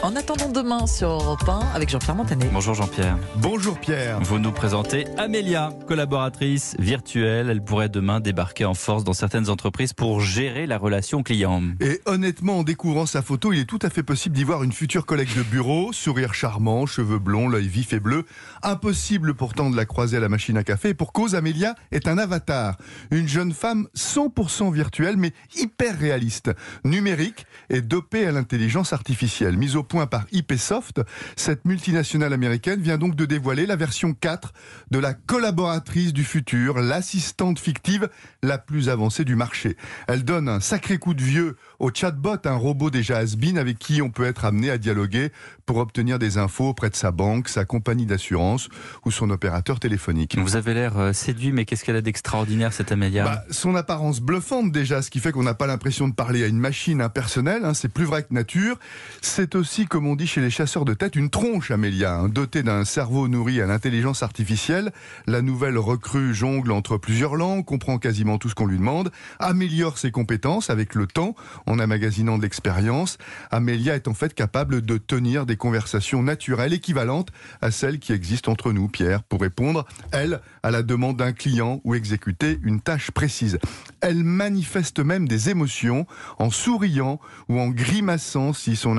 En attendant demain sur Europe 1 avec Jean-Pierre Montanet. Bonjour Jean-Pierre. Bonjour Pierre. Vous nous présentez Amélia, collaboratrice virtuelle. Elle pourrait demain débarquer en force dans certaines entreprises pour gérer la relation client. Et honnêtement, en découvrant sa photo, il est tout à fait possible d'y voir une future collègue de bureau, sourire charmant, cheveux blonds, l'œil vif et bleu. Impossible pourtant de la croiser à la machine à café. Pour cause, Amélia est un avatar. Une jeune femme 100% virtuelle, mais hyper réaliste, numérique et dopée à l'intelligence artificielle. Mise au point par IPsoft, cette multinationale américaine vient donc de dévoiler la version 4 de la collaboratrice du futur, l'assistante fictive la plus avancée du marché. Elle donne un sacré coup de vieux au chatbot, un robot déjà has avec qui on peut être amené à dialoguer pour obtenir des infos auprès de sa banque, sa compagnie d'assurance ou son opérateur téléphonique. Vous avez l'air euh, séduit, mais qu'est-ce qu'elle a d'extraordinaire cette Amélia bah, Son apparence bluffante déjà, ce qui fait qu'on n'a pas l'impression de parler à une machine impersonnelle, hein, c'est plus vrai que nature. C'est aussi, comme on dit chez les chasseurs de tête, une tronche Amélia, hein, dotée d'un cerveau nourri à l'intelligence artificielle. La nouvelle recrue jongle entre plusieurs langues, comprend quasiment tout ce qu'on lui demande, améliore ses compétences avec le temps en amagasinant de l'expérience. Amélia est en fait capable de tenir des conversations naturelles équivalentes à celles qui existent entre nous, Pierre, pour répondre, elle, à la demande d'un client ou exécuter une tâche précise. Elle manifeste même des émotions en souriant ou en grimaçant si son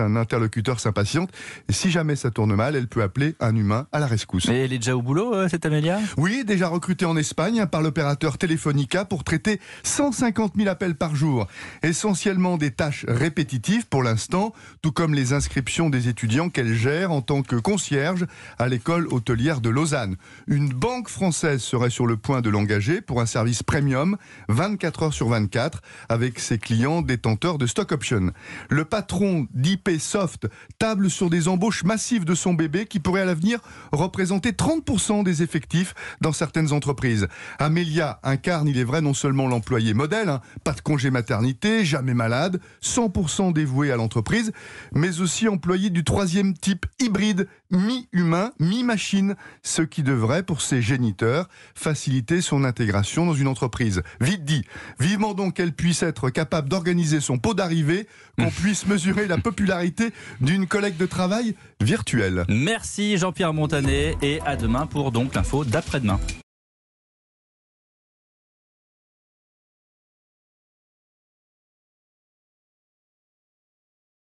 un interlocuteur s'impatiente. Et si jamais ça tourne mal, elle peut appeler un humain à la rescousse. Mais elle est déjà au boulot, euh, cette Amélia? Oui, déjà recrutée en Espagne par l'opérateur Telefonica pour traiter 150 000 appels par jour. Essentiellement des tâches répétitives pour l'instant, tout comme les inscriptions des étudiants qu'elle gère en tant que concierge à l'école hôtelière de Lausanne. Une banque française serait sur le point de l'engager pour un service premium 24 heures sur 24 avec ses clients détenteurs de stock options. Le patron d'IP Soft table sur des embauches massives de son bébé qui pourrait à l'avenir représenter 30% des effectifs dans certaines entreprises. Amélia incarne, il est vrai, non seulement l'employé modèle, hein, pas de congé maternité, jamais malade, 100% dévoué à l'entreprise, mais aussi employé du troisième type hybride, mi-humain, mi-machine, ce qui devrait, pour ses géniteurs, faciliter son intégration dans une entreprise. Vite dit, vivement donc qu'elle puisse être capable d'organiser son pot d'arrivée, qu'on puisse mesurer la popularité d'une collègue de travail virtuelle. Merci Jean-Pierre Montanet et à demain pour donc l'info d'après-demain.